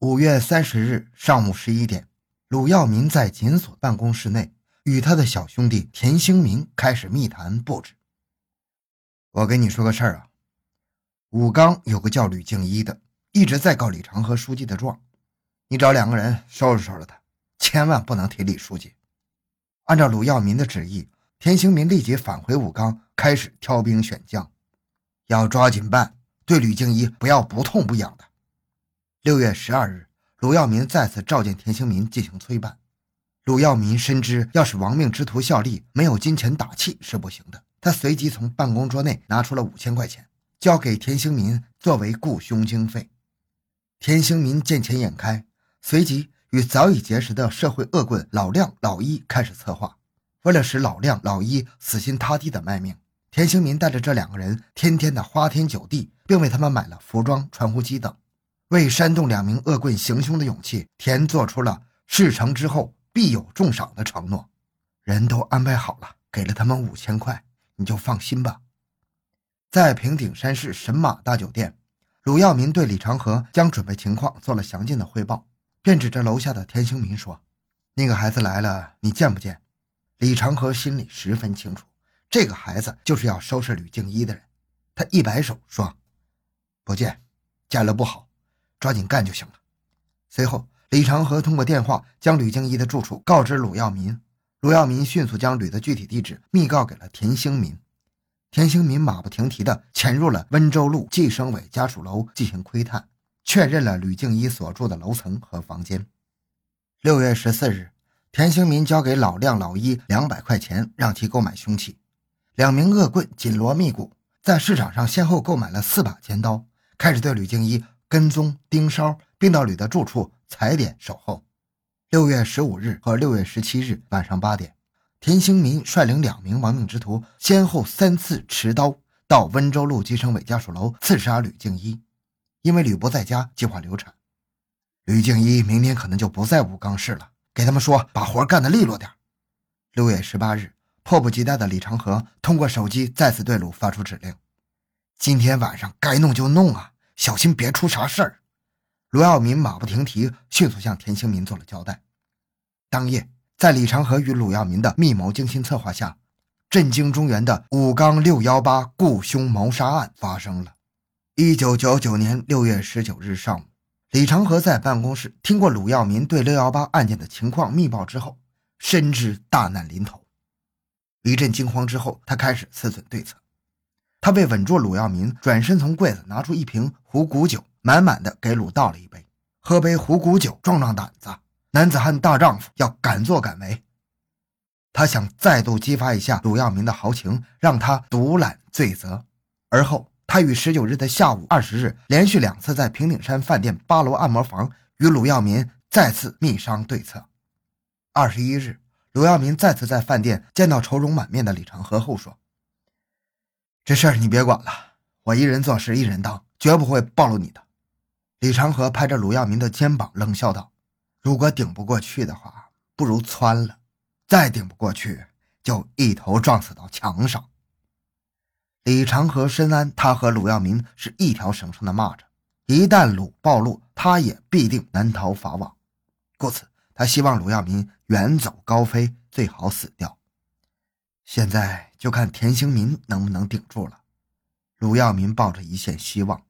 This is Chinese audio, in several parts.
五月三十日上午十一点，鲁耀民在检所办公室内与他的小兄弟田兴民开始密谈布置。我跟你说个事儿啊，武冈有个叫吕静一的，一直在告李长河书记的状，你找两个人收拾收拾他，千万不能提李书记。按照鲁耀民的旨意，田兴民立即返回武冈，开始挑兵选将，要抓紧办，对吕静一不要不痛不痒的。六月十二日，鲁耀民再次召见田兴民进行催办。鲁耀民深知，要是亡命之徒效力，没有金钱打气是不行的。他随即从办公桌内拿出了五千块钱，交给田兴民作为雇凶经费。田兴民见钱眼开，随即与早已结识的社会恶棍老亮、老一开始策划。为了使老亮、老一死心塌地的卖命，田兴民带着这两个人天天的花天酒地，并为他们买了服装、传呼机等。为煽动两名恶棍行凶的勇气，田做出了事成之后必有重赏的承诺。人都安排好了，给了他们五千块，你就放心吧。在平顶山市神马大酒店，鲁耀民对李长河将准备情况做了详尽的汇报，便指着楼下的田兴民说：“那个孩子来了，你见不见？”李长河心里十分清楚，这个孩子就是要收拾吕静一的人。他一摆手说：“不见，见了不好。”抓紧干就行了。随后，李长河通过电话将吕静一的住处告知鲁耀民，鲁耀民迅速将吕的具体地址密告给了田兴民。田兴民马不停蹄地潜入了温州路计生委家属楼进行窥探，确认了吕静一所住的楼层和房间。六月十四日，田兴民交给老亮、老一两百块钱，让其购买凶器。两名恶棍紧锣密鼓，在市场上先后购买了四把尖刀，开始对吕静一。跟踪盯梢，并到吕的住处踩点守候。六月十五日和六月十七日晚上八点，田兴民率领两名亡命之徒，先后三次持刀到温州路计生委家属楼刺杀吕静一。因为吕不在家，计划流产。吕静一明天可能就不在武冈市了，给他们说把活干得利落点。六月十八日，迫不及待的李长河通过手机再次对鲁发出指令：今天晚上该弄就弄啊！小心别出啥事儿！罗耀民马不停蹄，迅速向田兴民做了交代。当夜，在李长河与鲁耀民的密谋精心策划下，震惊中原的武冈六幺八雇凶谋杀案发生了。一九九九年六月十九日上午，李长河在办公室听过鲁耀民对六幺八案件的情况密报之后，深知大难临头。一阵惊慌之后，他开始思忖对策。他为稳住鲁耀民，转身从柜子拿出一瓶虎骨酒，满满的给鲁倒了一杯。喝杯虎骨酒，壮壮胆子，男子汉大丈夫要敢作敢为。他想再度激发一下鲁耀民的豪情，让他独揽罪责。而后，他于十九日的下午二十日，连续两次在平顶山饭店八楼按摩房与鲁耀民再次密商对策。二十一日，鲁耀民再次在饭店见到愁容满面的李长河后说。这事儿你别管了，我一人做事一人当，绝不会暴露你的。李长河拍着鲁耀民的肩膀，冷笑道：“如果顶不过去的话，不如窜了；再顶不过去，就一头撞死到墙上。”李长河深谙他和鲁耀民是一条绳上的蚂蚱，一旦鲁暴露，他也必定难逃法网。故此，他希望鲁耀民远走高飞，最好死掉。现在就看田兴民能不能顶住了。鲁耀民抱着一线希望，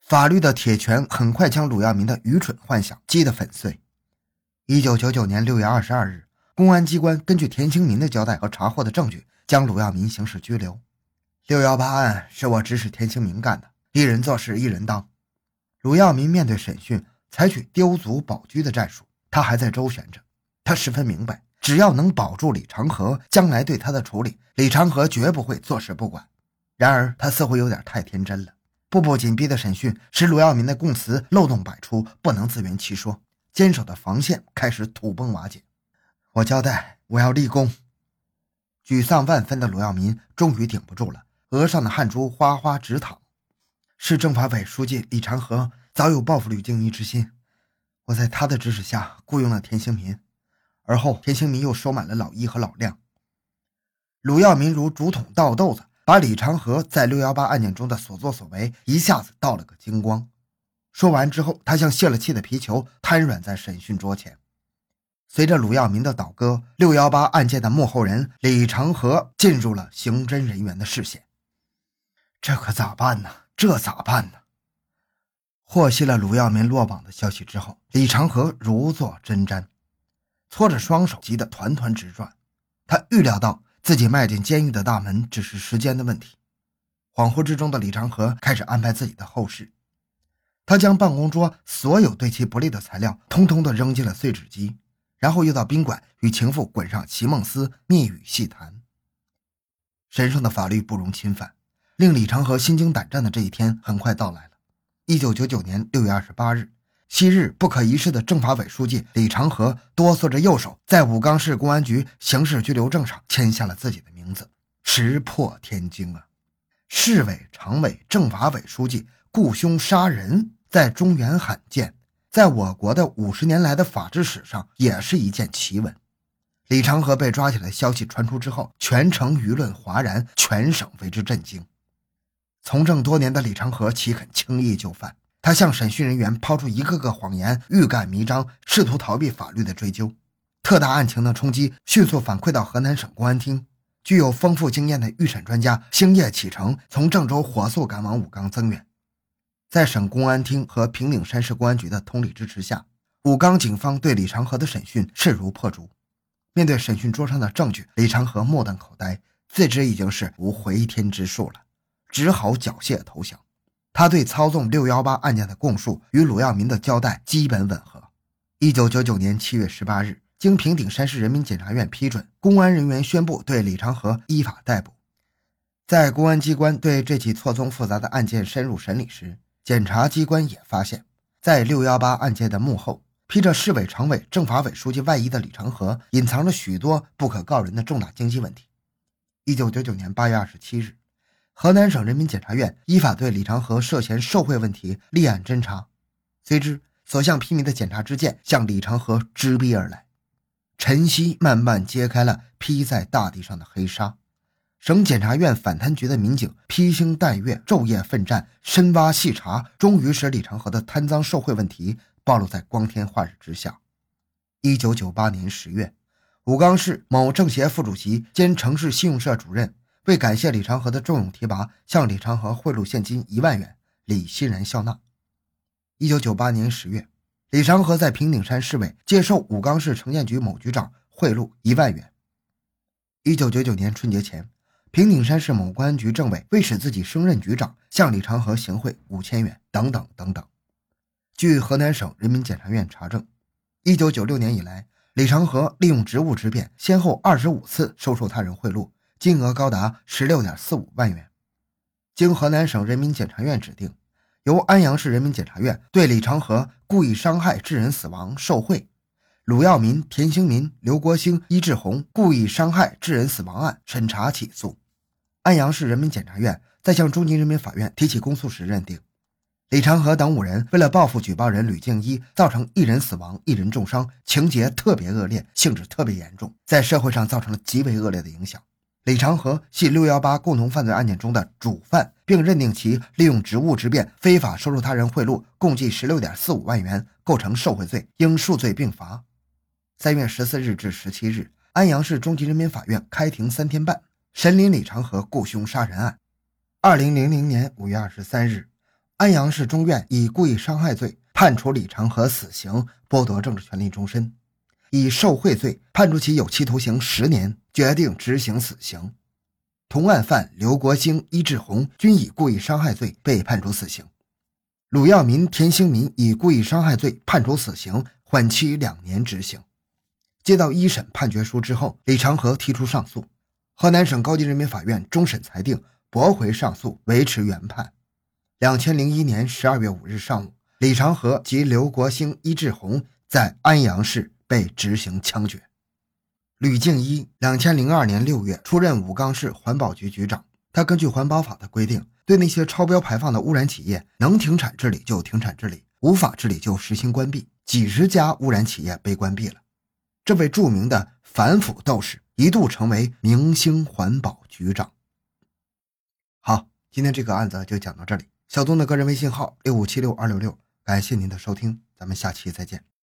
法律的铁拳很快将鲁耀民的愚蠢幻想击得粉碎。一九九九年六月二十二日，公安机关根据田兴民的交代和查获的证据，将鲁耀民刑事拘留。六幺八案是我指使田兴民干的，一人做事一人当。鲁耀民面对审讯，采取丢卒保车的战术，他还在周旋着，他十分明白。只要能保住李长河，将来对他的处理，李长河绝不会坐视不管。然而，他似乎有点太天真了。步步紧逼的审讯使鲁耀民的供词漏洞百出，不能自圆其说，坚守的防线开始土崩瓦解。我交代，我要立功。沮丧万分的鲁耀民终于顶不住了，额上的汗珠哗哗直淌。市政法委书记李长河早有报复吕静怡之心，我在他的指使下雇佣了田兴民。而后，田兴民又收买了老一和老亮。鲁耀民如竹筒倒豆子，把李长河在六幺八案件中的所作所为一下子倒了个精光。说完之后，他像泄了气的皮球，瘫软在审讯桌前。随着鲁耀民的倒戈，六幺八案件的幕后人李长河进入了刑侦人员的视线。这可咋办呢？这咋办呢？获悉了鲁耀民落网的消息之后，李长河如坐针毡，搓着双手，急得团团直转。他预料到自己迈进监狱的大门只是时间的问题。恍惚之中的李长河开始安排自己的后事。他将办公桌所有对其不利的材料通通的扔进了碎纸机，然后又到宾馆与情妇滚上席梦思，密语细谈。神圣的法律不容侵犯。令李长河心惊胆战的这一天很快到来了。一九九九年六月二十八日，昔日不可一世的政法委书记李长河哆嗦着右手，在武冈市公安局刑事拘留证上签下了自己的名字，石破天惊啊！市委常委、政法委书记雇凶杀人，在中原罕见，在我国的五十年来的法治史上也是一件奇闻。李长河被抓起来消息传出之后，全城舆论哗然，全省为之震惊。从政多年的李长河岂肯轻易就范？他向审讯人员抛出一个个谎言，欲盖弥彰，试图逃避法律的追究。特大案情的冲击迅速反馈到河南省公安厅，具有丰富经验的预审专家星夜启程，从郑州火速赶往武冈增援。在省公安厅和平顶山市公安局的通力支持下，武冈警方对李长河的审讯势如破竹。面对审讯桌上的证据，李长河目瞪口呆，自知已经是无回天之术了。只好缴械投降。他对操纵六幺八案件的供述与鲁耀民的交代基本吻合。一九九九年七月十八日，经平顶山市人民检察院批准，公安人员宣布对李长河依法逮捕。在公安机关对这起错综复杂的案件深入审理时，检察机关也发现，在六幺八案件的幕后，披着市委常委、政法委书记外衣的李长河，隐藏着许多不可告人的重大经济问题。一九九九年八月二十七日。河南省人民检察院依法对李长河涉嫌受贿问题立案侦查，随之所向披靡的检察之剑向李长河直逼而来，晨曦慢慢揭开了披在大地上的黑纱。省检察院反贪局的民警披星戴月、昼夜奋战、深挖细查，终于使李长河的贪赃受贿问题暴露在光天化日之下。一九九八年十月，武冈市某政协副主席兼城市信用社主任。为感谢李长河的重用提拔，向李长河贿赂现金一万元，李欣然笑纳。一九九八年十月，李长河在平顶山市委接受武冈市城建局某局长贿赂一万元。一九九九年春节前，平顶山市某公安局政委为使自己升任局长，向李长河行贿五千元，等等等等。据河南省人民检察院查证，一九九六年以来，李长河利用职务之便，先后二十五次收受他人贿赂。金额高达十六点四五万元，经河南省人民检察院指定，由安阳市人民检察院对李长河故意伤害致人死亡、受贿，鲁耀民、田兴民、刘国兴、伊志红故意伤害致人死亡案审查起诉。安阳市人民检察院在向中级人民法院提起公诉时认定，李长河等五人为了报复举报人吕静一，造成一人死亡、一人重伤，情节特别恶劣，性质特别严重，在社会上造成了极为恶劣的影响。李长河系六幺八共同犯罪案件中的主犯，并认定其利用职务之便非法收受他人贿赂，共计十六点四五万元，构成受贿罪，应数罪并罚。三月十四日至十七日，安阳市中级人民法院开庭三天半，审理李长河雇凶杀人案。二零零零年五月二十三日，安阳市中院以故意伤害罪判处李长河死刑，剥夺政治权利终身。以受贿罪判处其有期徒刑十年，决定执行死刑。同案犯刘国兴、伊志红均以故意伤害罪被判处死刑。鲁耀民、田兴民以故意伤害罪判处死刑，缓期两年执行。接到一审判决书之后，李长河提出上诉，河南省高级人民法院终审裁定驳回上诉，维持原判。两千零一年十二月五日上午，李长河及刘国兴、伊志红在安阳市。被执行枪决。吕静一，两千零二年六月出任武冈市环保局局长。他根据环保法的规定，对那些超标排放的污染企业，能停产治理就停产治理，无法治理就实行关闭。几十家污染企业被关闭了。这位著名的反腐斗士一度成为明星环保局长。好，今天这个案子就讲到这里。小东的个人微信号六五七六二六六。感谢您的收听，咱们下期再见。